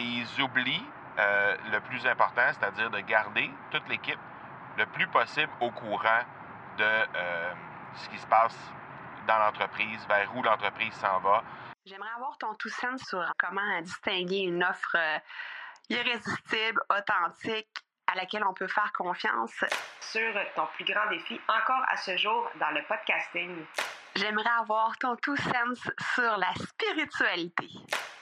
et ils oublient euh, le plus important, c'est-à-dire de garder toute l'équipe le plus possible au courant de euh, ce qui se passe dans l'entreprise, vers où l'entreprise s'en va. J'aimerais avoir ton tout sens sur comment distinguer une offre euh, irrésistible, authentique, à laquelle on peut faire confiance. Sur ton plus grand défi encore à ce jour dans le podcasting. J'aimerais avoir ton tout sens sur la spiritualité.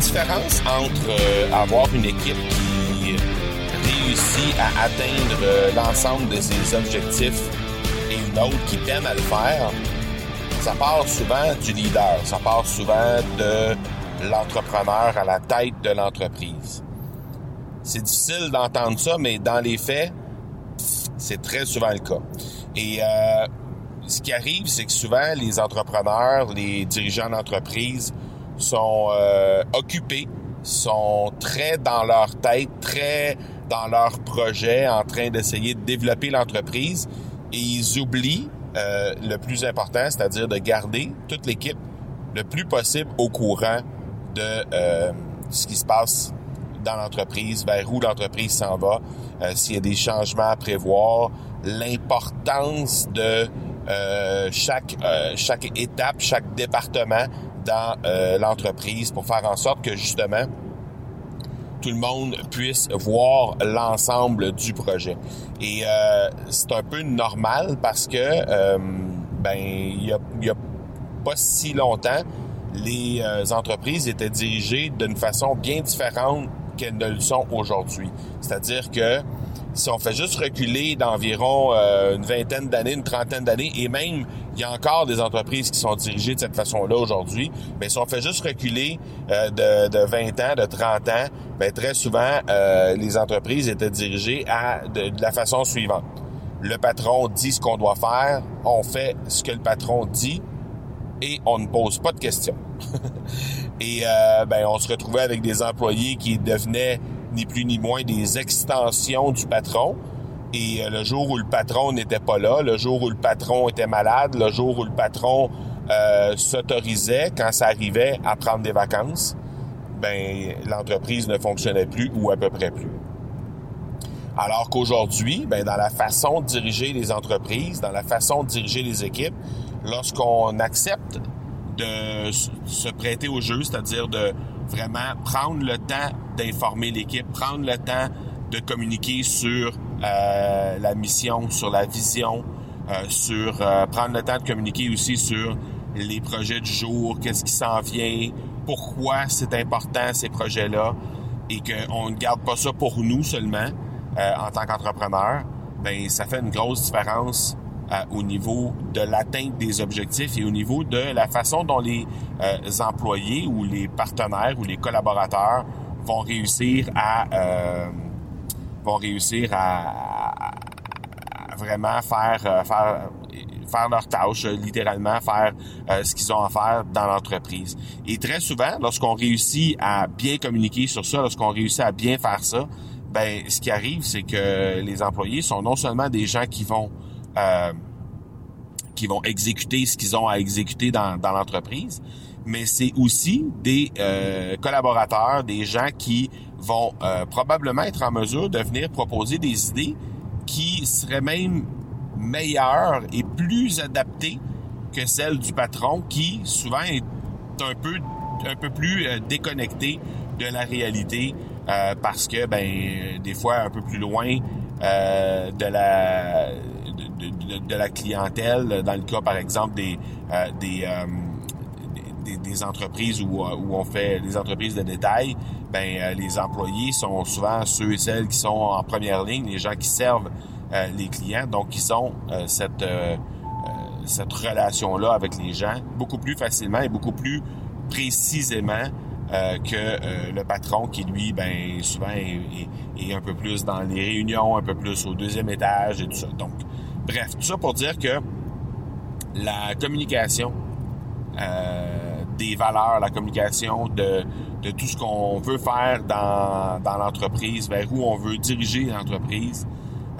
Différence entre euh, avoir une équipe qui réussit à atteindre euh, l'ensemble de ses objectifs et une autre qui peine à le faire, ça part souvent du leader, ça part souvent de l'entrepreneur à la tête de l'entreprise. C'est difficile d'entendre ça, mais dans les faits, c'est très souvent le cas. Et euh, ce qui arrive, c'est que souvent les entrepreneurs, les dirigeants d'entreprise sont euh, occupés, sont très dans leur tête, très dans leur projet, en train d'essayer de développer l'entreprise, et ils oublient euh, le plus important, c'est-à-dire de garder toute l'équipe le plus possible au courant de euh, ce qui se passe dans l'entreprise, vers où l'entreprise s'en va, euh, s'il y a des changements à prévoir, l'importance de euh, chaque chaque étape, chaque département dans l'entreprise pour faire en sorte que justement tout le monde puisse voir l'ensemble du projet. Et c'est un peu normal parce que ben il y a, a pas si longtemps les euh, entreprises étaient dirigées d'une façon bien différente qu'elles ne le sont aujourd'hui. C'est-à-dire que si on fait juste reculer d'environ euh, une vingtaine d'années, une trentaine d'années, et même il y a encore des entreprises qui sont dirigées de cette façon-là aujourd'hui, mais si on fait juste reculer euh, de, de, 20 ans, de 30 ans, ben, très souvent, les entreprises étaient dirigées à, de la façon suivante. Le patron dit ce qu'on doit faire, on fait ce que le patron dit, et on ne pose pas de questions. et euh, ben, on se retrouvait avec des employés qui devenaient ni plus ni moins des extensions du patron. Et euh, le jour où le patron n'était pas là, le jour où le patron était malade, le jour où le patron euh, s'autorisait, quand ça arrivait, à prendre des vacances, ben l'entreprise ne fonctionnait plus ou à peu près plus. Alors qu'aujourd'hui, ben, dans la façon de diriger les entreprises, dans la façon de diriger les équipes, lorsqu'on accepte de se prêter au jeu, c'est-à-dire de vraiment prendre le temps d'informer l'équipe, prendre le temps de communiquer sur euh, la mission, sur la vision, euh, sur euh, prendre le temps de communiquer aussi sur les projets du jour, qu'est-ce qui s'en vient, pourquoi c'est important ces projets-là, et qu'on ne garde pas ça pour nous seulement en tant qu'entrepreneur, ben ça fait une grosse différence au niveau de l'atteinte des objectifs et au niveau de la façon dont les euh, employés ou les partenaires ou les collaborateurs vont réussir à euh, vont réussir à, vraiment faire euh, faire faire leur tâche, littéralement faire ce qu'ils ont à faire dans l'entreprise. Et très souvent, lorsqu'on réussit à bien communiquer sur ça, lorsqu'on réussit à bien faire ça, ben ce qui arrive, c'est que les employés sont non seulement des gens qui vont euh, qui vont exécuter ce qu'ils ont à exécuter dans, l'entreprise, mais c'est aussi des euh, collaborateurs, des gens qui vont euh, probablement être en mesure de venir proposer des idées qui seraient même meilleures et plus adaptées que celles du patron qui souvent est un peu un peu plus déconnecté de la réalité parce que ben des fois un peu plus loin de la de, la clientèle, dans le cas, par exemple, des, euh, euh, des, des, entreprises où, euh, où on fait des entreprises de détail, ben les employés sont souvent ceux et celles qui sont en première ligne, les gens qui servent les clients, donc qui sont cette cette relation-là avec les gens beaucoup plus facilement et beaucoup plus précisément euh, que euh, le patron qui, lui, ben souvent est, est, un peu plus dans les réunions, un peu plus au deuxième étage et tout ça. Donc, bref, tout ça pour dire que la communication euh, des valeurs, la communication de, de tout ce qu'on veut faire dans, dans l'entreprise, vers où on veut diriger l'entreprise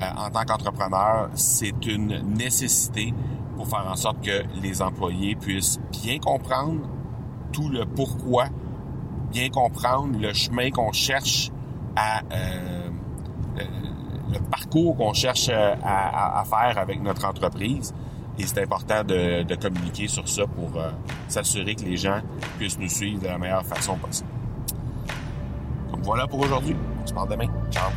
euh, en tant qu'entrepreneur, c'est une nécessité pour faire en sorte que les employés puissent bien comprendre tout le pourquoi bien comprendre le chemin qu'on cherche à euh, le, parcours qu'on cherche euh, à, faire avec notre entreprise. Et c'est important de, communiquer sur ça pour euh, s'assurer que les gens puissent nous suivre de la meilleure façon possible. Donc voilà pour aujourd'hui. On se parle demain. Ciao.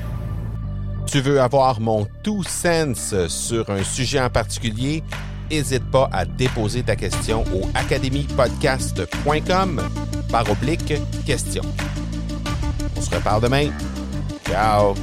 Tu veux avoir mon tout sens sur un sujet en particulier? N'hésite pas à déposer ta question au academypodcast.com par oblique question. On se reparle demain. Ciao!